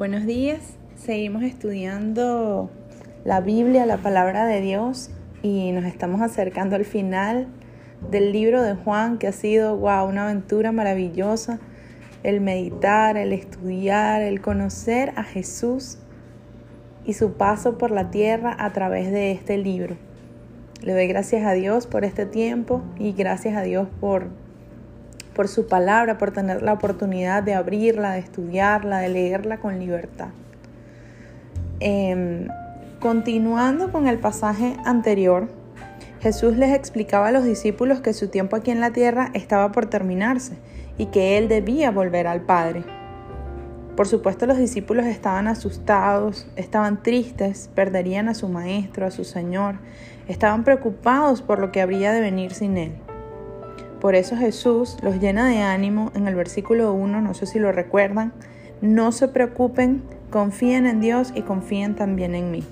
Buenos días, seguimos estudiando la Biblia, la palabra de Dios y nos estamos acercando al final del libro de Juan que ha sido, wow, una aventura maravillosa, el meditar, el estudiar, el conocer a Jesús y su paso por la tierra a través de este libro. Le doy gracias a Dios por este tiempo y gracias a Dios por por su palabra, por tener la oportunidad de abrirla, de estudiarla, de leerla con libertad. Em, continuando con el pasaje anterior, Jesús les explicaba a los discípulos que su tiempo aquí en la tierra estaba por terminarse y que Él debía volver al Padre. Por supuesto los discípulos estaban asustados, estaban tristes, perderían a su Maestro, a su Señor, estaban preocupados por lo que habría de venir sin Él. Por eso Jesús los llena de ánimo en el versículo 1, no sé si lo recuerdan, no se preocupen, confíen en Dios y confíen también en mí.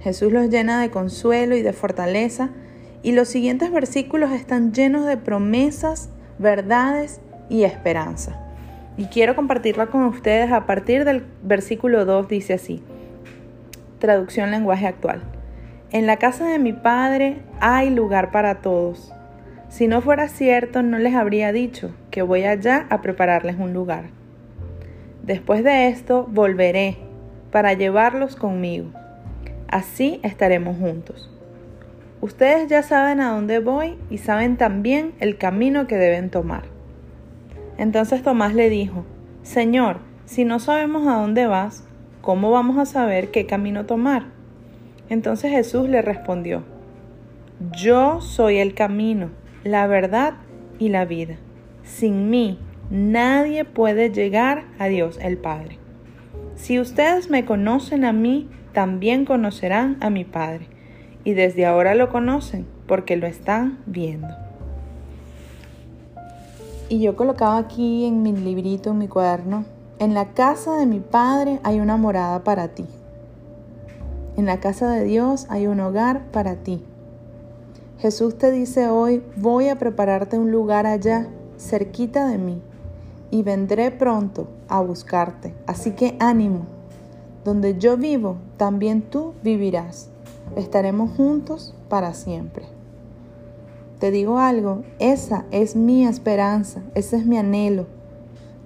Jesús los llena de consuelo y de fortaleza y los siguientes versículos están llenos de promesas, verdades y esperanza. Y quiero compartirla con ustedes a partir del versículo 2, dice así, traducción lenguaje actual. En la casa de mi Padre hay lugar para todos. Si no fuera cierto, no les habría dicho que voy allá a prepararles un lugar. Después de esto, volveré para llevarlos conmigo. Así estaremos juntos. Ustedes ya saben a dónde voy y saben también el camino que deben tomar. Entonces Tomás le dijo, Señor, si no sabemos a dónde vas, ¿cómo vamos a saber qué camino tomar? Entonces Jesús le respondió, Yo soy el camino la verdad y la vida. Sin mí nadie puede llegar a Dios el Padre. Si ustedes me conocen a mí, también conocerán a mi Padre. Y desde ahora lo conocen porque lo están viendo. Y yo colocaba aquí en mi librito, en mi cuaderno, en la casa de mi Padre hay una morada para ti. En la casa de Dios hay un hogar para ti. Jesús te dice hoy, voy a prepararte un lugar allá, cerquita de mí, y vendré pronto a buscarte. Así que ánimo, donde yo vivo, también tú vivirás. Estaremos juntos para siempre. Te digo algo, esa es mi esperanza, ese es mi anhelo.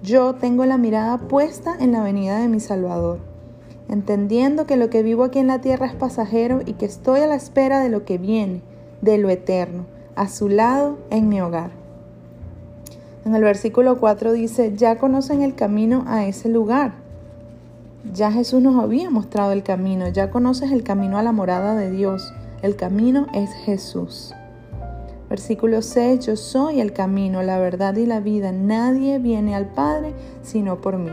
Yo tengo la mirada puesta en la venida de mi Salvador, entendiendo que lo que vivo aquí en la tierra es pasajero y que estoy a la espera de lo que viene de lo eterno, a su lado en mi hogar. En el versículo 4 dice, ya conocen el camino a ese lugar. Ya Jesús nos había mostrado el camino, ya conoces el camino a la morada de Dios. El camino es Jesús. Versículo 6, yo soy el camino, la verdad y la vida. Nadie viene al Padre sino por mí.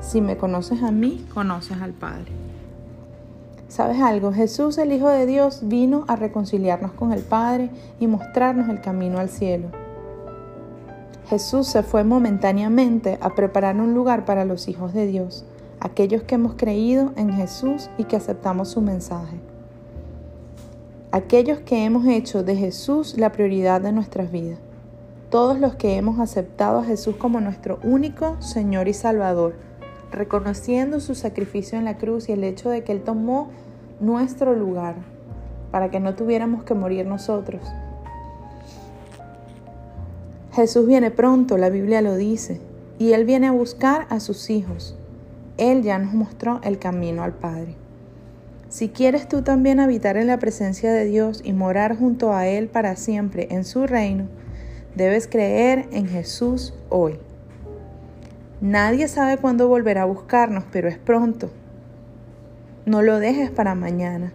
Si me conoces a mí, conoces al Padre. ¿Sabes algo? Jesús, el Hijo de Dios, vino a reconciliarnos con el Padre y mostrarnos el camino al cielo. Jesús se fue momentáneamente a preparar un lugar para los hijos de Dios, aquellos que hemos creído en Jesús y que aceptamos su mensaje. Aquellos que hemos hecho de Jesús la prioridad de nuestras vidas. Todos los que hemos aceptado a Jesús como nuestro único Señor y Salvador reconociendo su sacrificio en la cruz y el hecho de que Él tomó nuestro lugar para que no tuviéramos que morir nosotros. Jesús viene pronto, la Biblia lo dice, y Él viene a buscar a sus hijos. Él ya nos mostró el camino al Padre. Si quieres tú también habitar en la presencia de Dios y morar junto a Él para siempre en su reino, debes creer en Jesús hoy. Nadie sabe cuándo volverá a buscarnos, pero es pronto. No lo dejes para mañana.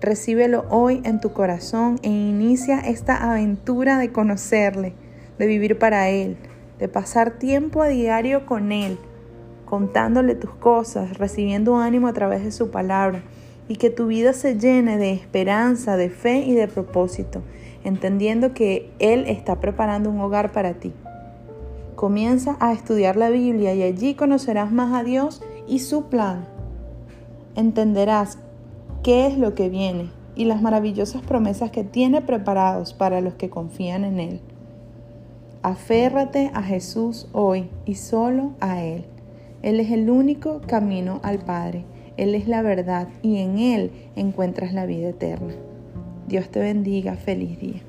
Recíbelo hoy en tu corazón e inicia esta aventura de conocerle, de vivir para Él, de pasar tiempo a diario con Él, contándole tus cosas, recibiendo ánimo a través de su palabra y que tu vida se llene de esperanza, de fe y de propósito, entendiendo que Él está preparando un hogar para ti. Comienza a estudiar la Biblia y allí conocerás más a Dios y su plan. Entenderás qué es lo que viene y las maravillosas promesas que tiene preparados para los que confían en Él. Aférrate a Jesús hoy y solo a Él. Él es el único camino al Padre. Él es la verdad y en Él encuentras la vida eterna. Dios te bendiga. Feliz día.